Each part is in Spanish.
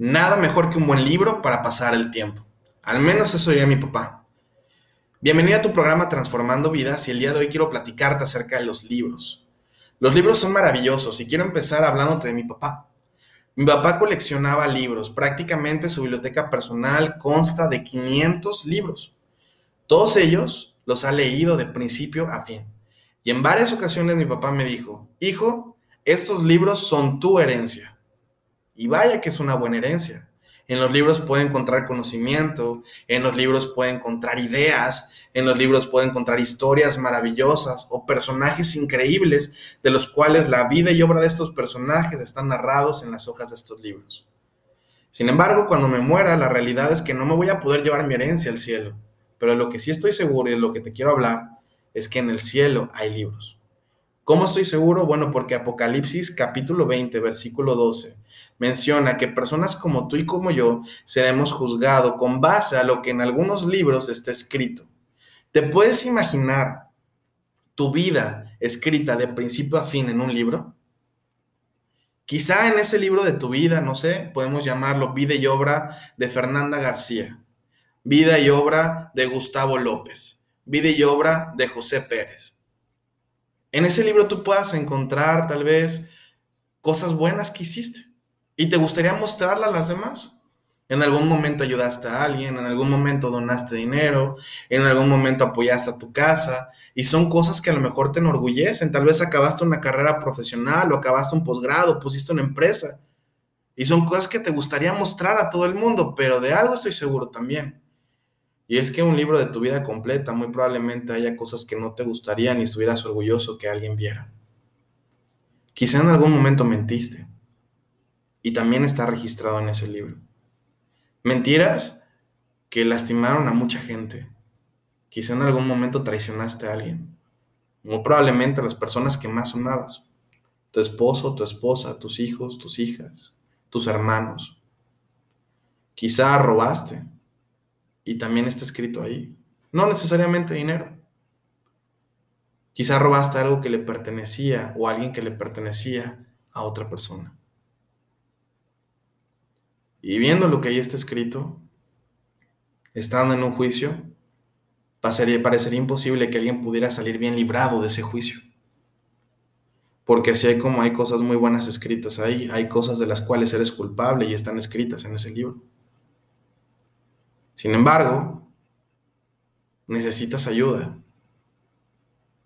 Nada mejor que un buen libro para pasar el tiempo. Al menos eso diría mi papá. Bienvenido a tu programa Transformando Vidas y el día de hoy quiero platicarte acerca de los libros. Los libros son maravillosos y quiero empezar hablándote de mi papá. Mi papá coleccionaba libros, prácticamente su biblioteca personal consta de 500 libros. Todos ellos los ha leído de principio a fin. Y en varias ocasiones mi papá me dijo, hijo, estos libros son tu herencia. Y vaya que es una buena herencia. En los libros puede encontrar conocimiento, en los libros puede encontrar ideas, en los libros puede encontrar historias maravillosas o personajes increíbles de los cuales la vida y obra de estos personajes están narrados en las hojas de estos libros. Sin embargo, cuando me muera, la realidad es que no me voy a poder llevar mi herencia al cielo. Pero lo que sí estoy seguro y de lo que te quiero hablar es que en el cielo hay libros. ¿Cómo estoy seguro? Bueno, porque Apocalipsis capítulo 20, versículo 12, menciona que personas como tú y como yo seremos juzgados con base a lo que en algunos libros está escrito. ¿Te puedes imaginar tu vida escrita de principio a fin en un libro? Quizá en ese libro de tu vida, no sé, podemos llamarlo Vida y Obra de Fernanda García, Vida y Obra de Gustavo López, Vida y Obra de José Pérez en ese libro tú puedas encontrar tal vez cosas buenas que hiciste. Y te gustaría mostrarlas a las demás. En algún momento ayudaste a alguien, en algún momento donaste dinero, en algún momento apoyaste a tu casa y son cosas que a lo mejor te enorgullecen. Tal vez acabaste una carrera profesional o acabaste un posgrado, pusiste una empresa. Y son cosas que te gustaría mostrar a todo el mundo, pero de algo estoy seguro también y es que un libro de tu vida completa muy probablemente haya cosas que no te gustarían y estuvieras orgulloso que alguien viera. Quizá en algún momento mentiste y también está registrado en ese libro. Mentiras que lastimaron a mucha gente. Quizá en algún momento traicionaste a alguien. Muy probablemente a las personas que más amabas. Tu esposo, tu esposa, tus hijos, tus hijas, tus hermanos. Quizá robaste y también está escrito ahí. No necesariamente dinero. Quizá robaste algo que le pertenecía o alguien que le pertenecía a otra persona. Y viendo lo que ahí está escrito, estando en un juicio, parecería, parecería imposible que alguien pudiera salir bien librado de ese juicio. Porque así hay como hay cosas muy buenas escritas ahí, hay cosas de las cuales eres culpable y están escritas en ese libro. Sin embargo, necesitas ayuda.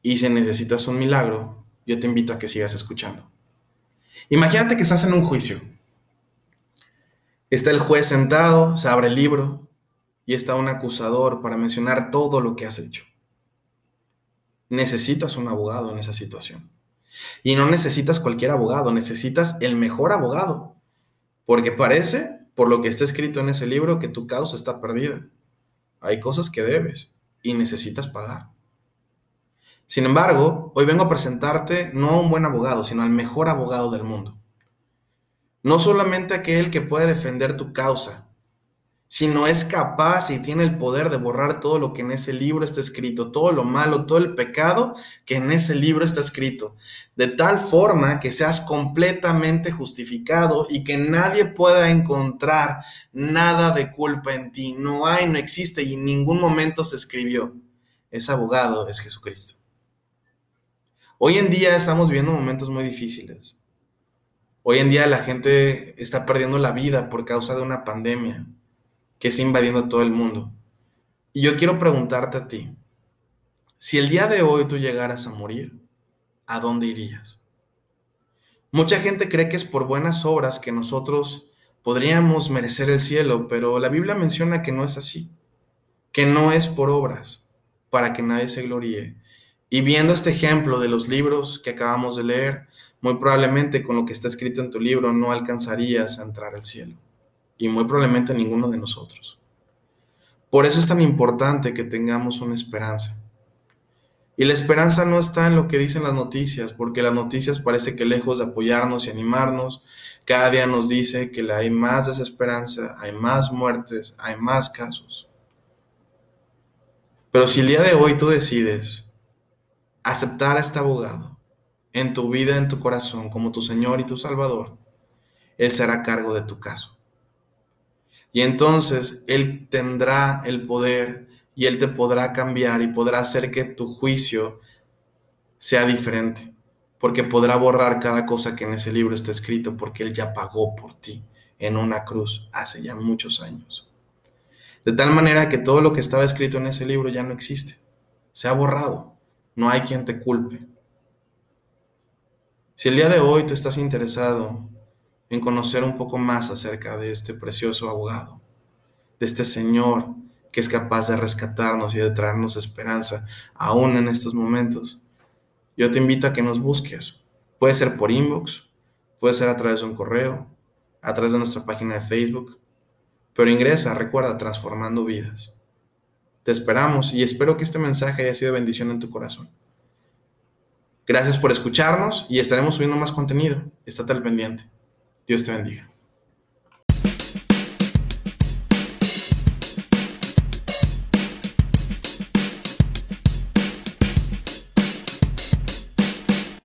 Y si necesitas un milagro, yo te invito a que sigas escuchando. Imagínate que estás en un juicio. Está el juez sentado, se abre el libro y está un acusador para mencionar todo lo que has hecho. Necesitas un abogado en esa situación. Y no necesitas cualquier abogado, necesitas el mejor abogado. Porque parece por lo que está escrito en ese libro que tu causa está perdida. Hay cosas que debes y necesitas pagar. Sin embargo, hoy vengo a presentarte no a un buen abogado, sino al mejor abogado del mundo. No solamente aquel que puede defender tu causa, sino es capaz y tiene el poder de borrar todo lo que en ese libro está escrito, todo lo malo, todo el pecado que en ese libro está escrito, de tal forma que seas completamente justificado y que nadie pueda encontrar nada de culpa en ti. No hay, no existe y en ningún momento se escribió. Ese abogado es Jesucristo. Hoy en día estamos viviendo momentos muy difíciles. Hoy en día la gente está perdiendo la vida por causa de una pandemia que está invadiendo todo el mundo. Y yo quiero preguntarte a ti, si el día de hoy tú llegaras a morir, ¿a dónde irías? Mucha gente cree que es por buenas obras que nosotros podríamos merecer el cielo, pero la Biblia menciona que no es así, que no es por obras, para que nadie se gloríe. Y viendo este ejemplo de los libros que acabamos de leer, muy probablemente con lo que está escrito en tu libro no alcanzarías a entrar al cielo y muy probablemente ninguno de nosotros. Por eso es tan importante que tengamos una esperanza. Y la esperanza no está en lo que dicen las noticias, porque las noticias parece que lejos de apoyarnos y animarnos, cada día nos dice que hay más desesperanza, hay más muertes, hay más casos. Pero si el día de hoy tú decides aceptar a este abogado en tu vida, en tu corazón, como tu Señor y tu Salvador, Él será cargo de tu caso. Y entonces Él tendrá el poder y Él te podrá cambiar y podrá hacer que tu juicio sea diferente, porque podrá borrar cada cosa que en ese libro está escrito, porque Él ya pagó por ti en una cruz hace ya muchos años. De tal manera que todo lo que estaba escrito en ese libro ya no existe, se ha borrado, no hay quien te culpe. Si el día de hoy tú estás interesado en conocer un poco más acerca de este precioso abogado, de este Señor que es capaz de rescatarnos y de traernos esperanza aún en estos momentos, yo te invito a que nos busques. Puede ser por inbox, puede ser a través de un correo, a través de nuestra página de Facebook, pero ingresa, recuerda, transformando vidas. Te esperamos y espero que este mensaje haya sido bendición en tu corazón. Gracias por escucharnos y estaremos subiendo más contenido. Estate al pendiente. Dios te bendiga.